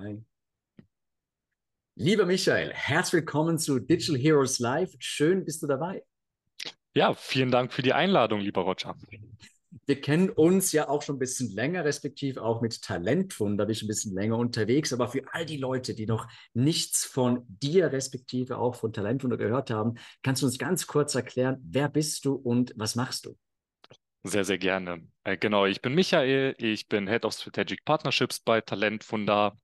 drei. Lieber Michael, herzlich willkommen zu Digital Heroes Live. Schön, bist du dabei. Ja, vielen Dank für die Einladung, lieber Roger. Wir kennen uns ja auch schon ein bisschen länger, respektive auch mit Talentwunder bin ich ein bisschen länger unterwegs. Aber für all die Leute, die noch nichts von dir, respektive auch von Talentwunder gehört haben, kannst du uns ganz kurz erklären, wer bist du und was machst du? Sehr, sehr gerne. Äh, genau, ich bin Michael, ich bin Head of Strategic Partnerships bei Talentwunder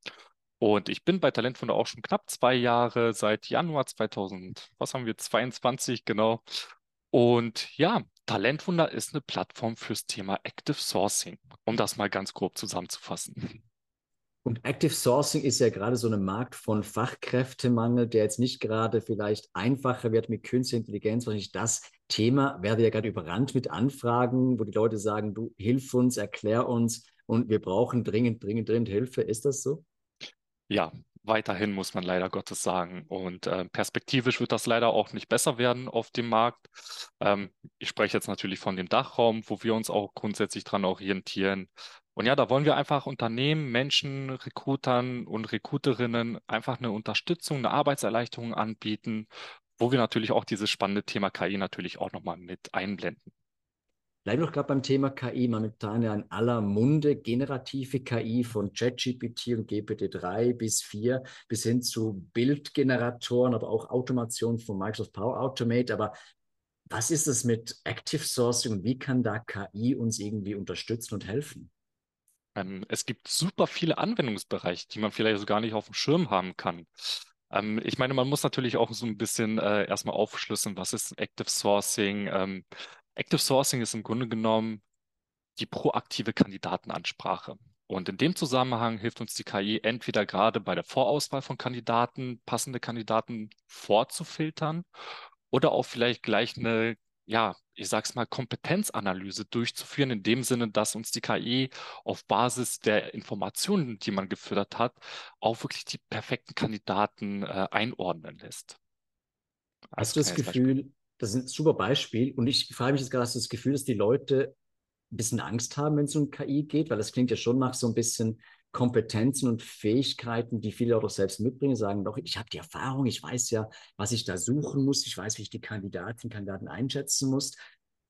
und ich bin bei Talentwunder auch schon knapp zwei Jahre, seit Januar 2000, was haben wir, 22, genau. Und ja, Talentwunder ist eine Plattform fürs Thema Active Sourcing, um das mal ganz grob zusammenzufassen. Und Active Sourcing ist ja gerade so ein Markt von Fachkräftemangel, der jetzt nicht gerade vielleicht einfacher wird mit künstlicher Intelligenz. Wahrscheinlich das Thema werde ja gerade überrannt mit Anfragen, wo die Leute sagen, du hilf uns, erklär uns und wir brauchen dringend, dringend, dringend Hilfe. Ist das so? Ja, weiterhin muss man leider Gottes sagen. Und äh, perspektivisch wird das leider auch nicht besser werden auf dem Markt. Ähm, ich spreche jetzt natürlich von dem Dachraum, wo wir uns auch grundsätzlich dran orientieren. Und ja, da wollen wir einfach Unternehmen, Menschen, Recruitern und Recruiterinnen einfach eine Unterstützung, eine Arbeitserleichterung anbieten, wo wir natürlich auch dieses spannende Thema KI natürlich auch nochmal mit einblenden. Bleiben wir doch gerade beim Thema KI, momentan ja in aller Munde, generative KI von ChatGPT und GPT-3 bis 4 bis hin zu Bildgeneratoren, aber auch Automation von Microsoft Power Automate. Aber was ist es mit Active Sourcing und wie kann da KI uns irgendwie unterstützen und helfen? Ähm, es gibt super viele Anwendungsbereiche, die man vielleicht so gar nicht auf dem Schirm haben kann. Ähm, ich meine, man muss natürlich auch so ein bisschen äh, erstmal aufschlüsseln, was ist Active Sourcing? Ähm, Active Sourcing ist im Grunde genommen die proaktive Kandidatenansprache. Und in dem Zusammenhang hilft uns die KI entweder gerade bei der Vorauswahl von Kandidaten, passende Kandidaten vorzufiltern oder auch vielleicht gleich eine, ja, ich sag's mal, Kompetenzanalyse durchzuführen, in dem Sinne, dass uns die KI auf Basis der Informationen, die man gefüttert hat, auch wirklich die perfekten Kandidaten äh, einordnen lässt. Hast du das Gefühl, das ist ein super Beispiel. Und ich frage mich jetzt gerade, hast du das Gefühl, dass die Leute ein bisschen Angst haben, wenn es um KI geht? Weil das klingt ja schon nach so ein bisschen Kompetenzen und Fähigkeiten, die viele auch selbst mitbringen, sagen doch, ich habe die Erfahrung, ich weiß ja, was ich da suchen muss, ich weiß, wie ich die Kandidatinnen und Kandidaten einschätzen muss.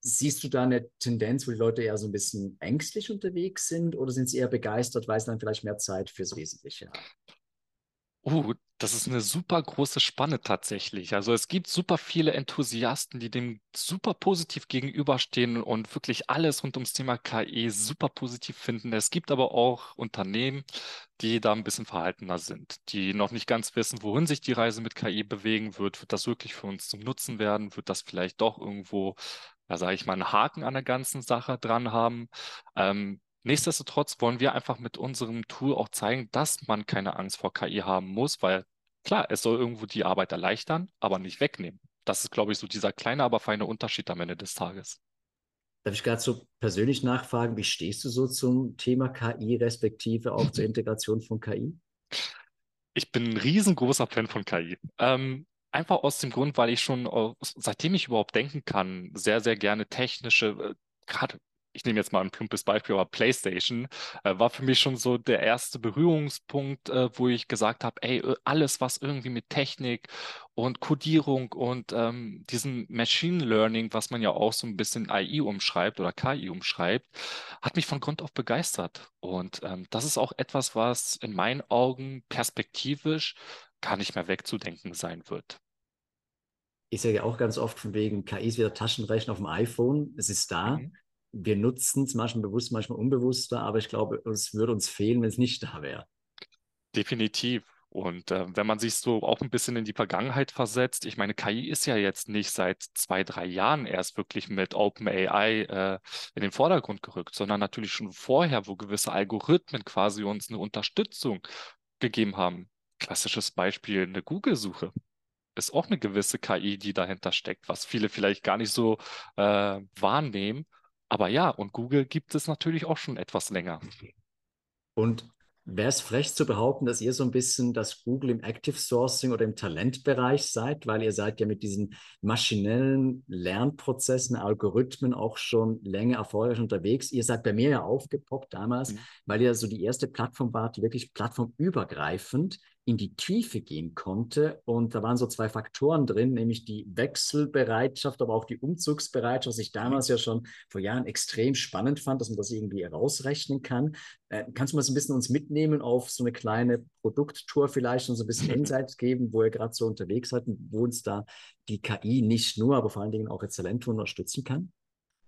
Siehst du da eine Tendenz, wo die Leute eher so ein bisschen ängstlich unterwegs sind oder sind sie eher begeistert, weil sie dann vielleicht mehr Zeit fürs Wesentliche haben? Oh, das ist eine super große Spanne tatsächlich. Also es gibt super viele Enthusiasten, die dem super positiv gegenüberstehen und wirklich alles rund ums Thema KI super positiv finden. Es gibt aber auch Unternehmen, die da ein bisschen verhaltener sind, die noch nicht ganz wissen, wohin sich die Reise mit KI bewegen wird. Wird das wirklich für uns zum Nutzen werden? Wird das vielleicht doch irgendwo, da sage ich mal, einen Haken an der ganzen Sache dran haben? Ähm, Nichtsdestotrotz wollen wir einfach mit unserem Tool auch zeigen, dass man keine Angst vor KI haben muss, weil klar, es soll irgendwo die Arbeit erleichtern, aber nicht wegnehmen. Das ist, glaube ich, so dieser kleine, aber feine Unterschied am Ende des Tages. Darf ich gerade so persönlich nachfragen, wie stehst du so zum Thema KI, respektive auch zur Integration von KI? Ich bin ein riesengroßer Fan von KI. Ähm, einfach aus dem Grund, weil ich schon, seitdem ich überhaupt denken kann, sehr, sehr gerne technische, äh, gerade ich nehme jetzt mal ein plumpes Beispiel, aber PlayStation äh, war für mich schon so der erste Berührungspunkt, äh, wo ich gesagt habe, ey, äh, alles, was irgendwie mit Technik und Codierung und ähm, diesem Machine Learning, was man ja auch so ein bisschen AI umschreibt oder KI umschreibt, hat mich von Grund auf begeistert. Und ähm, das ist auch etwas, was in meinen Augen perspektivisch gar nicht mehr wegzudenken sein wird. Ich sage ja auch ganz oft von wegen, KI ist wieder Taschenrechner auf dem iPhone. Es ist da. Mhm wir nutzen es manchmal bewusst, manchmal unbewusster, aber ich glaube, es würde uns fehlen, wenn es nicht da wäre. Definitiv. Und äh, wenn man sich so auch ein bisschen in die Vergangenheit versetzt, ich meine, KI ist ja jetzt nicht seit zwei, drei Jahren erst wirklich mit OpenAI äh, in den Vordergrund gerückt, sondern natürlich schon vorher, wo gewisse Algorithmen quasi uns eine Unterstützung gegeben haben. Klassisches Beispiel, eine Google-Suche ist auch eine gewisse KI, die dahinter steckt, was viele vielleicht gar nicht so äh, wahrnehmen. Aber ja, und Google gibt es natürlich auch schon etwas länger. Und Wäre es frech zu behaupten, dass ihr so ein bisschen das Google im Active Sourcing oder im Talentbereich seid, weil ihr seid ja mit diesen maschinellen Lernprozessen, Algorithmen auch schon länger erfolgreich unterwegs. Ihr seid bei mir ja aufgepoppt damals, mhm. weil ihr so die erste Plattform wart, die wirklich plattformübergreifend in die Tiefe gehen konnte. Und da waren so zwei Faktoren drin, nämlich die Wechselbereitschaft, aber auch die Umzugsbereitschaft, was ich damals ja schon vor Jahren extrem spannend fand, dass man das irgendwie herausrechnen kann. Äh, kannst du mal so ein bisschen uns mitnehmen auf so eine kleine Produkttour vielleicht und so ein bisschen Insights geben, wo ihr gerade so unterwegs seid und wo uns da die KI nicht nur, aber vor allen Dingen auch Exzellentur unterstützen kann?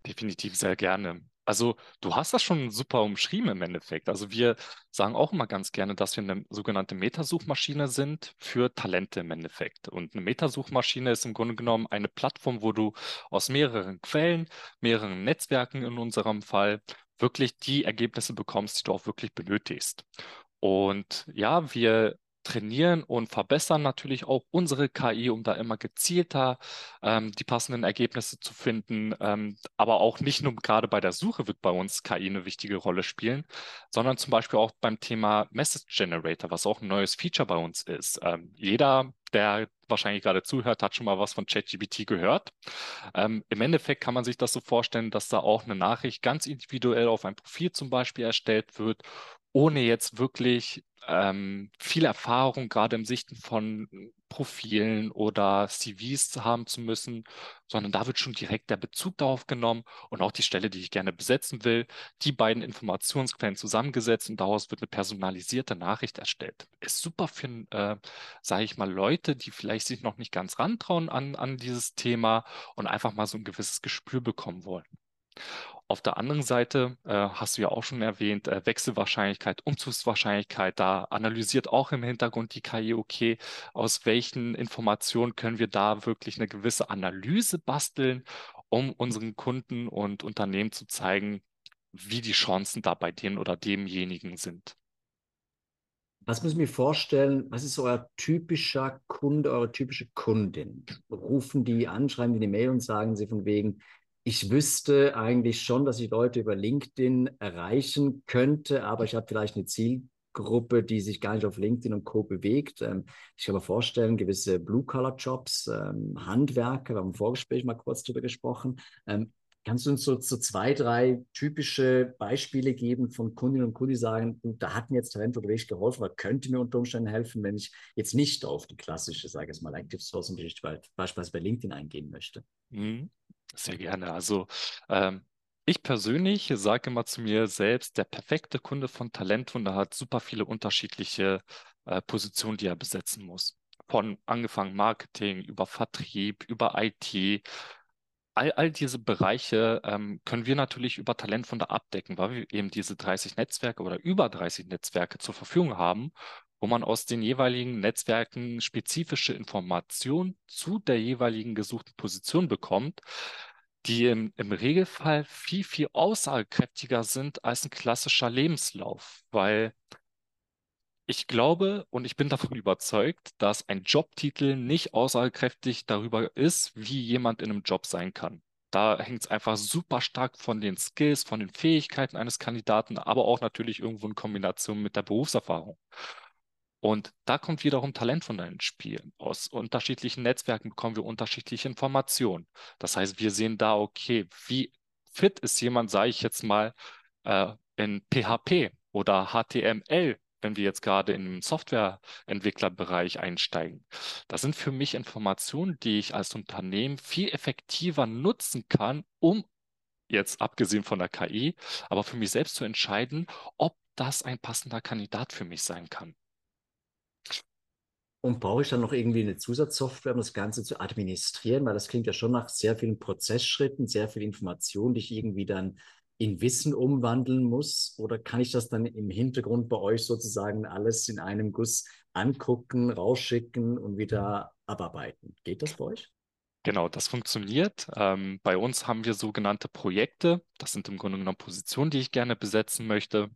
Definitiv sehr gerne. Also du hast das schon super umschrieben im Endeffekt. Also wir sagen auch immer ganz gerne, dass wir eine sogenannte Metasuchmaschine sind für Talente im Endeffekt. Und eine Metasuchmaschine ist im Grunde genommen eine Plattform, wo du aus mehreren Quellen, mehreren Netzwerken in unserem Fall wirklich die Ergebnisse bekommst, die du auch wirklich benötigst. Und ja, wir trainieren und verbessern natürlich auch unsere KI, um da immer gezielter ähm, die passenden Ergebnisse zu finden. Ähm, aber auch nicht nur gerade bei der Suche wird bei uns KI eine wichtige Rolle spielen, sondern zum Beispiel auch beim Thema Message Generator, was auch ein neues Feature bei uns ist. Ähm, jeder, der wahrscheinlich gerade zuhört, hat schon mal was von ChatGPT gehört. Ähm, Im Endeffekt kann man sich das so vorstellen, dass da auch eine Nachricht ganz individuell auf ein Profil zum Beispiel erstellt wird ohne jetzt wirklich ähm, viel Erfahrung gerade im Sichten von Profilen oder CVs haben zu müssen, sondern da wird schon direkt der Bezug darauf genommen und auch die Stelle, die ich gerne besetzen will, die beiden Informationsquellen zusammengesetzt und daraus wird eine personalisierte Nachricht erstellt. Ist super für, äh, sage ich mal, Leute, die vielleicht sich noch nicht ganz rantrauen an, an dieses Thema und einfach mal so ein gewisses Gespür bekommen wollen. Auf der anderen Seite äh, hast du ja auch schon erwähnt, äh, Wechselwahrscheinlichkeit, Umzugswahrscheinlichkeit. Da analysiert auch im Hintergrund die KI, okay, aus welchen Informationen können wir da wirklich eine gewisse Analyse basteln, um unseren Kunden und Unternehmen zu zeigen, wie die Chancen da bei dem oder demjenigen sind. Was muss ich mir vorstellen? Was ist euer typischer Kunde, eure typische Kundin? Rufen die an, schreiben die eine Mail und sagen sie von wegen, ich wüsste eigentlich schon, dass ich Leute über LinkedIn erreichen könnte, aber ich habe vielleicht eine Zielgruppe, die sich gar nicht auf LinkedIn und Co. bewegt. Ähm, ich kann mir vorstellen, gewisse Blue-Collar-Jobs, ähm, Handwerker, wir haben im Vorgespräch mal kurz darüber gesprochen. Ähm, kannst du uns so, so, zwei, drei typische Beispiele geben von Kundinnen und Kunden, die sagen, da hat mir jetzt Talent wirklich geholfen oder könnte mir unter Umständen helfen, wenn ich jetzt nicht auf die klassische, sage ich mal, Active Sourcing Geschichte beispielsweise bei LinkedIn eingehen möchte? Mhm. Sehr gerne. Also ähm, ich persönlich sage immer zu mir selbst, der perfekte Kunde von Talentwunder hat super viele unterschiedliche äh, Positionen, die er besetzen muss. Von angefangen Marketing über Vertrieb, über IT. All, all diese Bereiche ähm, können wir natürlich über Talentwunder abdecken, weil wir eben diese 30 Netzwerke oder über 30 Netzwerke zur Verfügung haben wo man aus den jeweiligen Netzwerken spezifische Informationen zu der jeweiligen gesuchten Position bekommt, die im, im Regelfall viel, viel aussagekräftiger sind als ein klassischer Lebenslauf, weil ich glaube und ich bin davon überzeugt, dass ein Jobtitel nicht aussagekräftig darüber ist, wie jemand in einem Job sein kann. Da hängt es einfach super stark von den Skills, von den Fähigkeiten eines Kandidaten, aber auch natürlich irgendwo in Kombination mit der Berufserfahrung. Und da kommt wiederum Talent von ins Spiel. Aus unterschiedlichen Netzwerken bekommen wir unterschiedliche Informationen. Das heißt, wir sehen da, okay, wie fit ist jemand, sage ich jetzt mal, äh, in PHP oder HTML, wenn wir jetzt gerade im Softwareentwicklerbereich einsteigen. Das sind für mich Informationen, die ich als Unternehmen viel effektiver nutzen kann, um jetzt abgesehen von der KI, aber für mich selbst zu entscheiden, ob das ein passender Kandidat für mich sein kann. Und brauche ich dann noch irgendwie eine Zusatzsoftware, um das Ganze zu administrieren? Weil das klingt ja schon nach sehr vielen Prozessschritten, sehr viel Information, die ich irgendwie dann in Wissen umwandeln muss? Oder kann ich das dann im Hintergrund bei euch sozusagen alles in einem Guss angucken, rausschicken und wieder abarbeiten? Geht das bei euch? Genau, das funktioniert. Ähm, bei uns haben wir sogenannte Projekte. Das sind im Grunde genommen Positionen, die ich gerne besetzen möchte.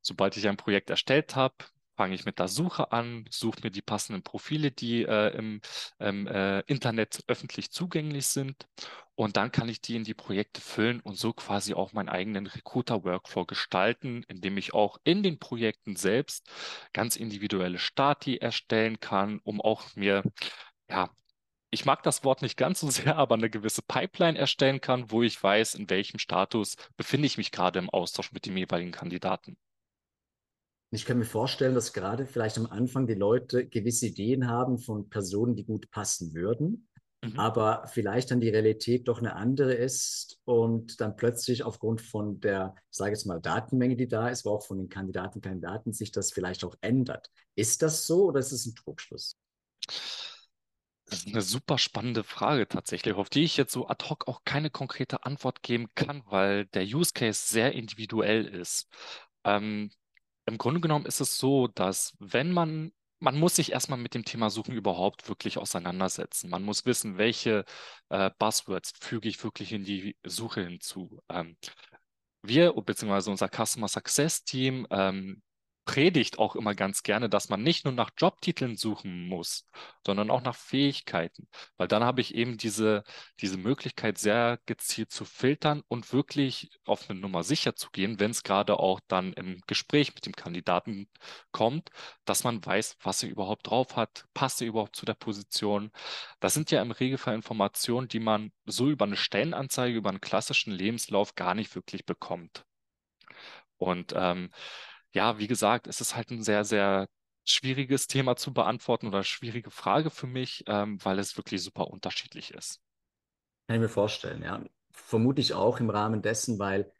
Sobald ich ein Projekt erstellt habe, fange ich mit der Suche an, suche mir die passenden Profile, die äh, im, im äh, Internet öffentlich zugänglich sind. Und dann kann ich die in die Projekte füllen und so quasi auch meinen eigenen Recruiter-Workflow gestalten, indem ich auch in den Projekten selbst ganz individuelle Stati erstellen kann, um auch mir ja, ich mag das Wort nicht ganz so sehr, aber eine gewisse Pipeline erstellen kann, wo ich weiß, in welchem Status befinde ich mich gerade im Austausch mit dem jeweiligen Kandidaten. Ich kann mir vorstellen, dass gerade vielleicht am Anfang die Leute gewisse Ideen haben von Personen, die gut passen würden, mhm. aber vielleicht dann die Realität doch eine andere ist und dann plötzlich aufgrund von der, ich sage jetzt mal, Datenmenge, die da ist, aber auch von den Kandidaten, Kandidaten sich das vielleicht auch ändert. Ist das so oder ist es ein Trugschluss? Das ist eine super spannende Frage tatsächlich, auf die ich jetzt so ad hoc auch keine konkrete Antwort geben kann, weil der Use Case sehr individuell ist. Ähm, Im Grunde genommen ist es so, dass wenn man, man muss sich erstmal mit dem Thema Suchen überhaupt wirklich auseinandersetzen. Man muss wissen, welche äh, Buzzwords füge ich wirklich in die Suche hinzu. Ähm, wir, beziehungsweise unser Customer Success Team, ähm, predigt auch immer ganz gerne, dass man nicht nur nach Jobtiteln suchen muss, sondern auch nach Fähigkeiten, weil dann habe ich eben diese, diese Möglichkeit, sehr gezielt zu filtern und wirklich auf eine Nummer sicher zu gehen, wenn es gerade auch dann im Gespräch mit dem Kandidaten kommt, dass man weiß, was er überhaupt drauf hat, passt er überhaupt zu der Position. Das sind ja im Regelfall Informationen, die man so über eine Stellenanzeige, über einen klassischen Lebenslauf gar nicht wirklich bekommt. Und ähm, ja, wie gesagt, es ist halt ein sehr, sehr schwieriges Thema zu beantworten oder schwierige Frage für mich, ähm, weil es wirklich super unterschiedlich ist. Kann ich mir vorstellen, ja. Vermutlich auch im Rahmen dessen, weil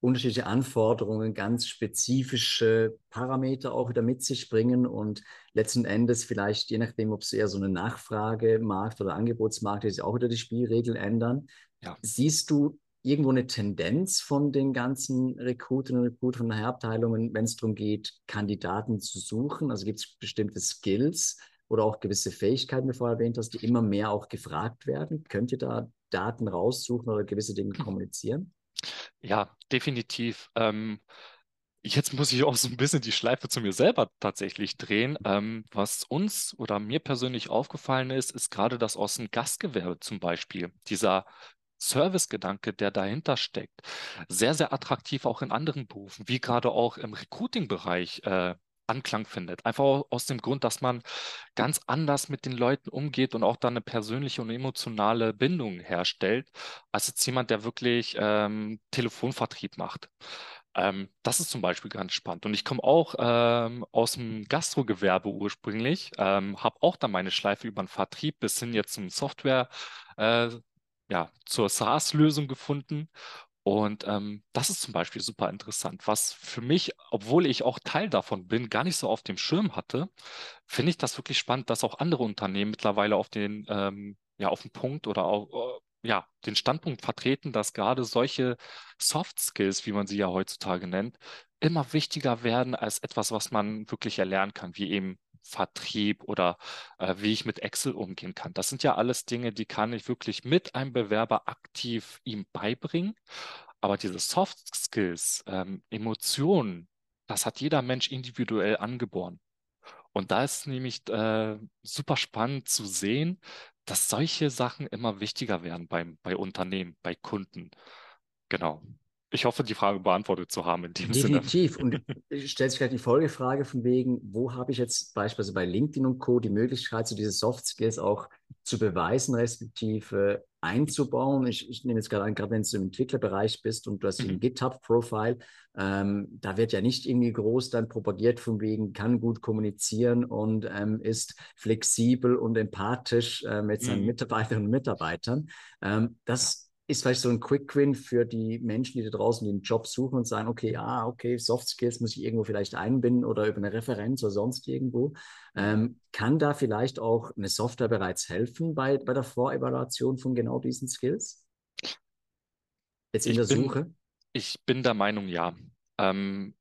unterschiedliche Anforderungen ganz spezifische Parameter auch wieder mit sich bringen und letzten Endes vielleicht, je nachdem, ob es eher so eine Nachfragemarkt oder Angebotsmarkt ist, auch wieder die Spielregeln ändern. Ja. Siehst du irgendwo eine Tendenz von den ganzen Rekrutinnen und Rekrutern von den Abteilungen, wenn es darum geht, Kandidaten zu suchen? Also gibt es bestimmte Skills oder auch gewisse Fähigkeiten, die du vorher erwähnt hast, die immer mehr auch gefragt werden? Könnt ihr da Daten raussuchen oder gewisse Dinge kommunizieren? Ja, definitiv. Ähm, Jetzt muss ich auch so ein bisschen die Schleife zu mir selber tatsächlich drehen. Ähm, was uns oder mir persönlich aufgefallen ist, ist gerade das aus dem Gastgewerbe zum Beispiel. Dieser Servicegedanke, der dahinter steckt, sehr, sehr attraktiv auch in anderen Berufen, wie gerade auch im Recruiting-Bereich äh, Anklang findet. Einfach aus dem Grund, dass man ganz anders mit den Leuten umgeht und auch dann eine persönliche und emotionale Bindung herstellt, als jetzt jemand, der wirklich ähm, Telefonvertrieb macht. Ähm, das ist zum Beispiel ganz spannend. Und ich komme auch ähm, aus dem Gastrogewerbe ursprünglich, ähm, habe auch dann meine Schleife über den Vertrieb bis hin jetzt zum Software. Äh, ja, zur SaaS-Lösung gefunden. Und ähm, das ist zum Beispiel super interessant. Was für mich, obwohl ich auch Teil davon bin, gar nicht so auf dem Schirm hatte, finde ich das wirklich spannend, dass auch andere Unternehmen mittlerweile auf den, ähm, ja, auf den Punkt oder auch, äh, ja, den Standpunkt vertreten, dass gerade solche Soft Skills, wie man sie ja heutzutage nennt, immer wichtiger werden als etwas, was man wirklich erlernen kann, wie eben Vertrieb oder äh, wie ich mit Excel umgehen kann. Das sind ja alles Dinge, die kann ich wirklich mit einem Bewerber aktiv ihm beibringen. Aber diese Soft Skills, ähm, Emotionen, das hat jeder Mensch individuell angeboren. Und da ist nämlich äh, super spannend zu sehen, dass solche Sachen immer wichtiger werden beim, bei Unternehmen, bei Kunden. Genau. Ich hoffe, die Frage beantwortet zu haben in dem Definitiv. Sinne. Und stellt sich gleich die Folgefrage von wegen, wo habe ich jetzt beispielsweise bei LinkedIn und Co. die Möglichkeit, so diese Soft Skills auch zu beweisen, respektive einzubauen. Ich, ich nehme jetzt gerade an, gerade wenn du im Entwicklerbereich bist und du hast mhm. ein GitHub-Profile, ähm, da wird ja nicht irgendwie groß dann propagiert von wegen, kann gut kommunizieren und ähm, ist flexibel und empathisch äh, mit seinen mhm. Mitarbeiterinnen und Mitarbeitern. Ähm, das ist vielleicht so ein Quick Win für die Menschen, die da draußen den Job suchen und sagen, okay, ja, okay, Soft Skills muss ich irgendwo vielleicht einbinden oder über eine Referenz oder sonst irgendwo. Ähm, kann da vielleicht auch eine Software bereits helfen bei, bei der Vorevaluation von genau diesen Skills? Jetzt in ich der bin, Suche? Ich bin der Meinung, ja. Ähm,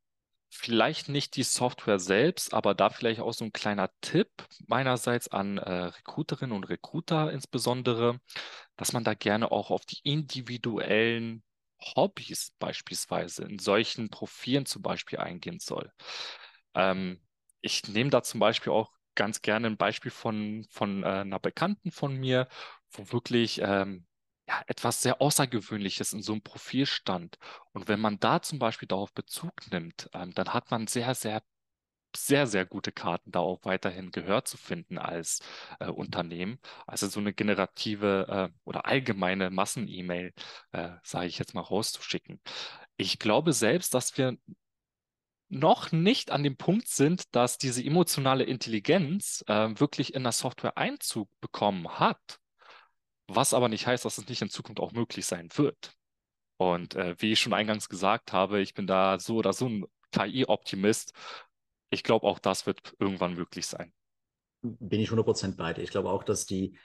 vielleicht nicht die Software selbst, aber da vielleicht auch so ein kleiner Tipp meinerseits an äh, Recruiterinnen und Recruiter insbesondere dass man da gerne auch auf die individuellen Hobbys beispielsweise in solchen Profilen zum Beispiel eingehen soll. Ähm, ich nehme da zum Beispiel auch ganz gerne ein Beispiel von, von äh, einer Bekannten von mir, wo wirklich ähm, ja, etwas sehr Außergewöhnliches in so einem Profil stand. Und wenn man da zum Beispiel darauf Bezug nimmt, ähm, dann hat man sehr, sehr, sehr, sehr gute Karten, da auch weiterhin Gehör zu finden als äh, Unternehmen. Also so eine generative äh, oder allgemeine Massen-E-Mail, äh, sage ich jetzt mal, rauszuschicken. Ich glaube selbst, dass wir noch nicht an dem Punkt sind, dass diese emotionale Intelligenz äh, wirklich in der Software Einzug bekommen hat. Was aber nicht heißt, dass es nicht in Zukunft auch möglich sein wird. Und äh, wie ich schon eingangs gesagt habe, ich bin da so oder so ein KI-Optimist. Ich glaube, auch das wird irgendwann möglich sein. Bin ich 100% bei dir. Ich glaube auch, dass die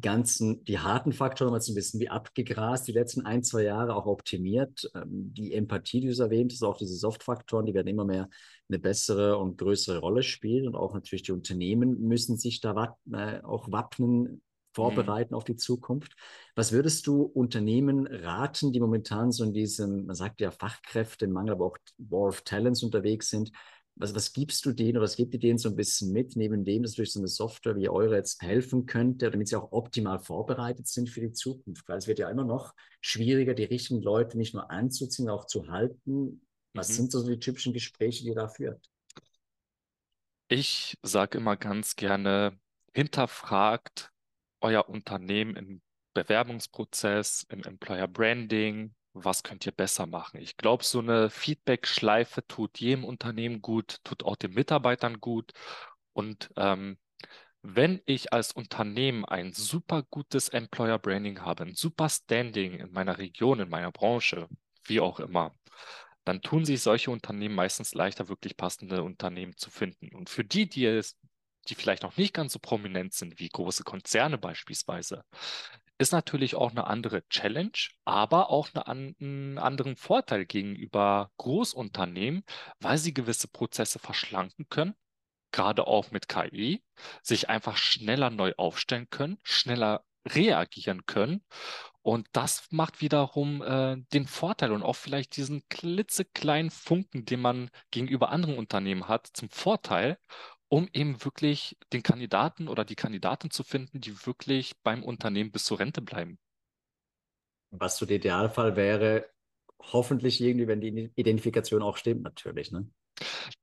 ganzen, die harten Faktoren wir jetzt ein bisschen wie abgegrast, die letzten ein, zwei Jahre auch optimiert. Ähm, die Empathie, die du erwähnt hast, auch diese Soft-Faktoren, die werden immer mehr eine bessere und größere Rolle spielen. Und auch natürlich die Unternehmen müssen sich da äh, auch wappnen, vorbereiten mhm. auf die Zukunft. Was würdest du Unternehmen raten, die momentan so in diesem, man sagt ja Fachkräftemangel, aber auch War of Talents unterwegs sind? was, was gibst du denen oder was gibt ihr denen so ein bisschen mit, neben dem, dass durch so eine Software wie eure jetzt helfen könnte, damit sie auch optimal vorbereitet sind für die Zukunft? Weil es wird ja immer noch schwieriger, die richtigen Leute nicht nur anzuziehen, auch zu halten. Was mhm. sind so die typischen Gespräche, die ihr da führt? Ich sage immer ganz gerne, hinterfragt euer Unternehmen im Bewerbungsprozess, im Employer Branding, was könnt ihr besser machen? Ich glaube, so eine Feedback-Schleife tut jedem Unternehmen gut, tut auch den Mitarbeitern gut. Und ähm, wenn ich als Unternehmen ein super gutes Employer Branding habe, ein super Standing in meiner Region, in meiner Branche, wie auch immer, dann tun sich solche Unternehmen meistens leichter, wirklich passende Unternehmen zu finden. Und für die, die es, die vielleicht noch nicht ganz so prominent sind wie große Konzerne beispielsweise, ist natürlich auch eine andere Challenge, aber auch eine, einen anderen Vorteil gegenüber Großunternehmen, weil sie gewisse Prozesse verschlanken können, gerade auch mit KI, sich einfach schneller neu aufstellen können, schneller reagieren können. Und das macht wiederum äh, den Vorteil und auch vielleicht diesen klitzekleinen Funken, den man gegenüber anderen Unternehmen hat, zum Vorteil um eben wirklich den Kandidaten oder die Kandidatin zu finden, die wirklich beim Unternehmen bis zur Rente bleiben. Was so der Idealfall wäre, hoffentlich irgendwie, wenn die Identifikation auch stimmt, natürlich. Ne?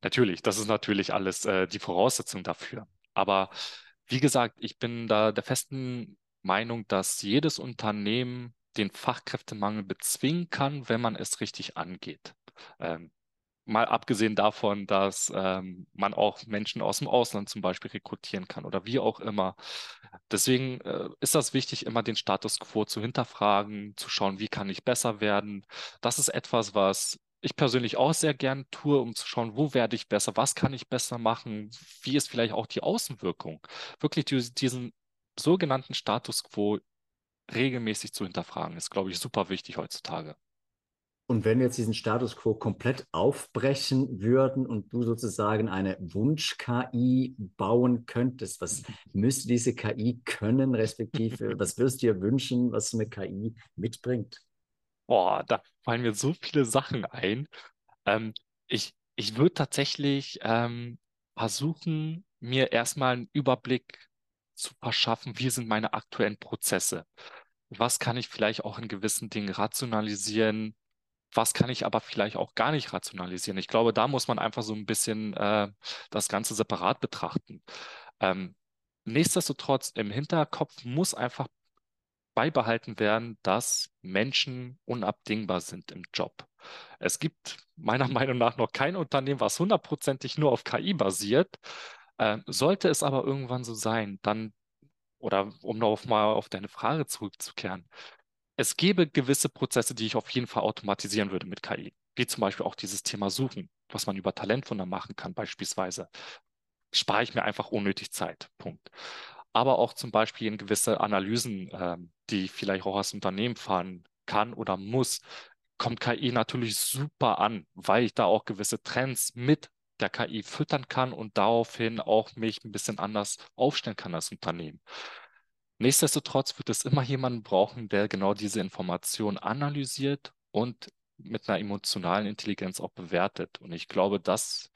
Natürlich, das ist natürlich alles äh, die Voraussetzung dafür. Aber wie gesagt, ich bin da der festen Meinung, dass jedes Unternehmen den Fachkräftemangel bezwingen kann, wenn man es richtig angeht. Ähm, Mal abgesehen davon, dass ähm, man auch Menschen aus dem Ausland zum Beispiel rekrutieren kann oder wie auch immer. Deswegen äh, ist das wichtig, immer den Status quo zu hinterfragen, zu schauen, wie kann ich besser werden. Das ist etwas, was ich persönlich auch sehr gern tue, um zu schauen, wo werde ich besser, was kann ich besser machen, wie ist vielleicht auch die Außenwirkung. Wirklich diesen sogenannten Status quo regelmäßig zu hinterfragen, ist, glaube ich, super wichtig heutzutage. Und wenn wir jetzt diesen Status quo komplett aufbrechen würden und du sozusagen eine Wunsch-KI bauen könntest, was müsste diese KI können, respektive was würdest du dir wünschen, was so eine KI mitbringt? Boah, da fallen mir so viele Sachen ein. Ähm, ich ich würde tatsächlich ähm, versuchen, mir erstmal einen Überblick zu verschaffen, wie sind meine aktuellen Prozesse. Was kann ich vielleicht auch in gewissen Dingen rationalisieren? Was kann ich aber vielleicht auch gar nicht rationalisieren. Ich glaube, da muss man einfach so ein bisschen äh, das Ganze separat betrachten. Ähm, nichtsdestotrotz, im Hinterkopf muss einfach beibehalten werden, dass Menschen unabdingbar sind im Job. Es gibt meiner Meinung nach noch kein Unternehmen, was hundertprozentig nur auf KI basiert. Äh, sollte es aber irgendwann so sein, dann, oder um noch mal auf deine Frage zurückzukehren, es gäbe gewisse Prozesse, die ich auf jeden Fall automatisieren würde mit KI. Wie zum Beispiel auch dieses Thema Suchen, was man über Talentwunder machen kann, beispielsweise. Spare ich mir einfach unnötig Zeit. Punkt. Aber auch zum Beispiel in gewisse Analysen, äh, die vielleicht auch als Unternehmen fahren kann oder muss, kommt KI natürlich super an, weil ich da auch gewisse Trends mit der KI füttern kann und daraufhin auch mich ein bisschen anders aufstellen kann als Unternehmen. Nichtsdestotrotz wird es immer jemanden brauchen, der genau diese Information analysiert und mit einer emotionalen Intelligenz auch bewertet. Und ich glaube, das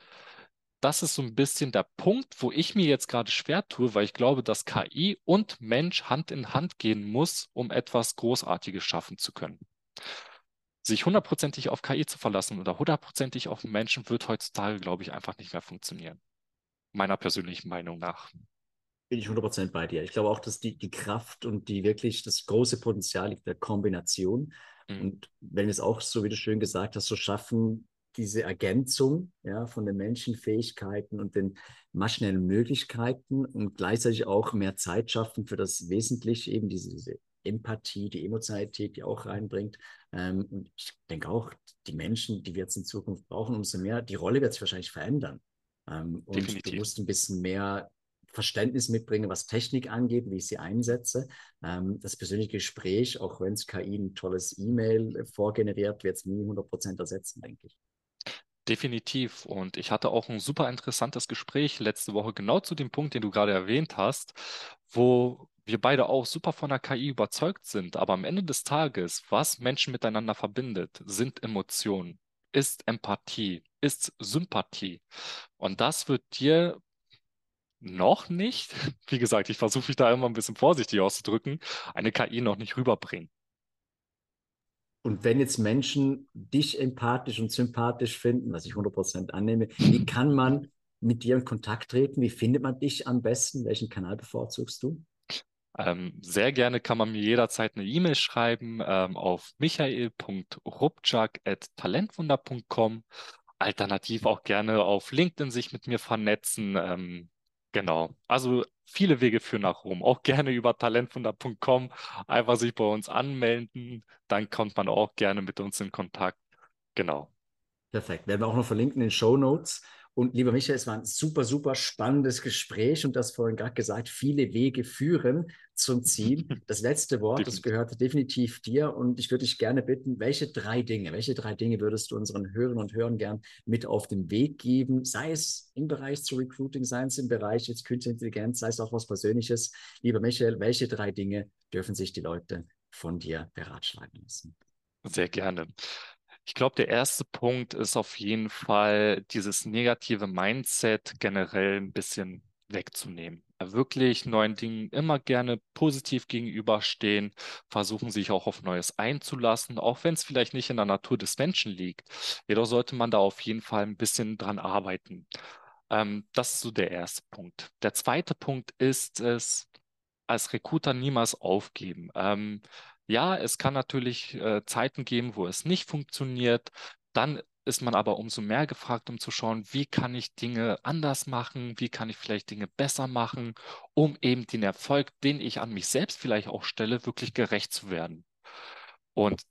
das ist so ein bisschen der Punkt, wo ich mir jetzt gerade schwer tue, weil ich glaube, dass KI und Mensch Hand in Hand gehen muss, um etwas Großartiges schaffen zu können. Sich hundertprozentig auf KI zu verlassen oder hundertprozentig auf Menschen wird heutzutage, glaube ich, einfach nicht mehr funktionieren. Meiner persönlichen Meinung nach. Bin ich 100% bei dir. Ich glaube auch, dass die, die Kraft und die wirklich das große Potenzial liegt der Kombination. Mhm. Und wenn wir es auch, so wie du schön gesagt hast, so schaffen, diese Ergänzung ja, von den Menschenfähigkeiten und den maschinellen Möglichkeiten und gleichzeitig auch mehr Zeit schaffen für das Wesentliche, eben diese, diese Empathie, die Emotionalität, die auch reinbringt. Ähm, und ich denke auch, die Menschen, die wir jetzt in Zukunft brauchen, umso mehr, die Rolle wird sich wahrscheinlich verändern. Ähm, und Definitiv. du musst ein bisschen mehr Verständnis mitbringen, was Technik angeht, wie ich sie einsetze. Ähm, das persönliche Gespräch, auch wenn es KI ein tolles E-Mail vorgeneriert, wird es nie 100% ersetzen, denke ich. Definitiv. Und ich hatte auch ein super interessantes Gespräch letzte Woche genau zu dem Punkt, den du gerade erwähnt hast, wo wir beide auch super von der KI überzeugt sind. Aber am Ende des Tages, was Menschen miteinander verbindet, sind Emotionen, ist Empathie, ist Sympathie. Und das wird dir noch nicht, wie gesagt, ich versuche mich da immer ein bisschen vorsichtig auszudrücken, eine KI noch nicht rüberbringen. Und wenn jetzt Menschen dich empathisch und sympathisch finden, was ich 100% annehme, wie kann man mit dir in Kontakt treten? Wie findet man dich am besten? Welchen Kanal bevorzugst du? Ähm, sehr gerne kann man mir jederzeit eine E-Mail schreiben ähm, auf michael.rubczak.talentwunder.com. Alternativ auch gerne auf LinkedIn sich mit mir vernetzen. Ähm, Genau. Also viele Wege führen nach Rom. Auch gerne über talentwunder.com einfach sich bei uns anmelden. Dann kommt man auch gerne mit uns in Kontakt. Genau. Perfekt. Werden wir auch noch verlinken in den Show Notes. Und lieber Michael, es war ein super, super spannendes Gespräch und das vorhin gerade gesagt, viele Wege führen zum Ziel. Das letzte Wort, das gehört definitiv dir und ich würde dich gerne bitten, welche drei Dinge, welche drei Dinge würdest du unseren Hörern und Hörern gern mit auf den Weg geben, sei es im Bereich zu Recruiting, sei es im Bereich jetzt Künstliche Intelligenz, sei es auch was Persönliches. Lieber Michael, welche drei Dinge dürfen sich die Leute von dir beratschlagen lassen? Sehr gerne. Ich glaube, der erste Punkt ist auf jeden Fall dieses negative Mindset generell ein bisschen wegzunehmen. Wirklich neuen Dingen immer gerne positiv gegenüberstehen, versuchen sich auch auf Neues einzulassen, auch wenn es vielleicht nicht in der Natur des Menschen liegt. Jedoch sollte man da auf jeden Fall ein bisschen dran arbeiten. Ähm, das ist so der erste Punkt. Der zweite Punkt ist es, als Recruiter niemals aufgeben. Ähm, ja, es kann natürlich äh, Zeiten geben, wo es nicht funktioniert. Dann ist man aber umso mehr gefragt, um zu schauen, wie kann ich Dinge anders machen, wie kann ich vielleicht Dinge besser machen, um eben den Erfolg, den ich an mich selbst vielleicht auch stelle, wirklich gerecht zu werden. Und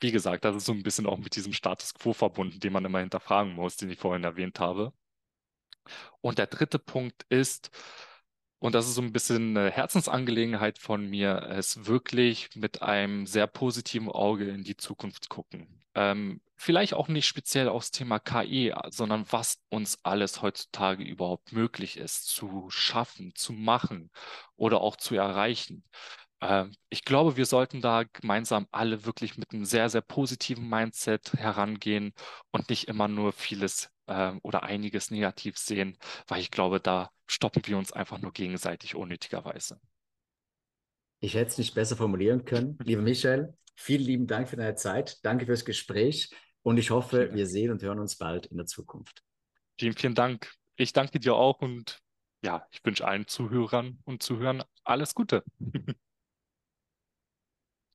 wie gesagt, das ist so ein bisschen auch mit diesem Status quo verbunden, den man immer hinterfragen muss, den ich vorhin erwähnt habe. Und der dritte Punkt ist, und das ist so ein bisschen eine Herzensangelegenheit von mir, es wirklich mit einem sehr positiven Auge in die Zukunft gucken. Ähm, vielleicht auch nicht speziell aufs Thema KI, sondern was uns alles heutzutage überhaupt möglich ist zu schaffen, zu machen oder auch zu erreichen. Ähm, ich glaube, wir sollten da gemeinsam alle wirklich mit einem sehr, sehr positiven Mindset herangehen und nicht immer nur vieles äh, oder einiges negativ sehen, weil ich glaube, da stoppen wir uns einfach nur gegenseitig unnötigerweise. Ich hätte es nicht besser formulieren können. Lieber Michael, vielen lieben Dank für deine Zeit. Danke fürs Gespräch und ich hoffe, wir sehen und hören uns bald in der Zukunft. Vielen, vielen Dank. Ich danke dir auch und ja, ich wünsche allen Zuhörern und Zuhörern alles Gute.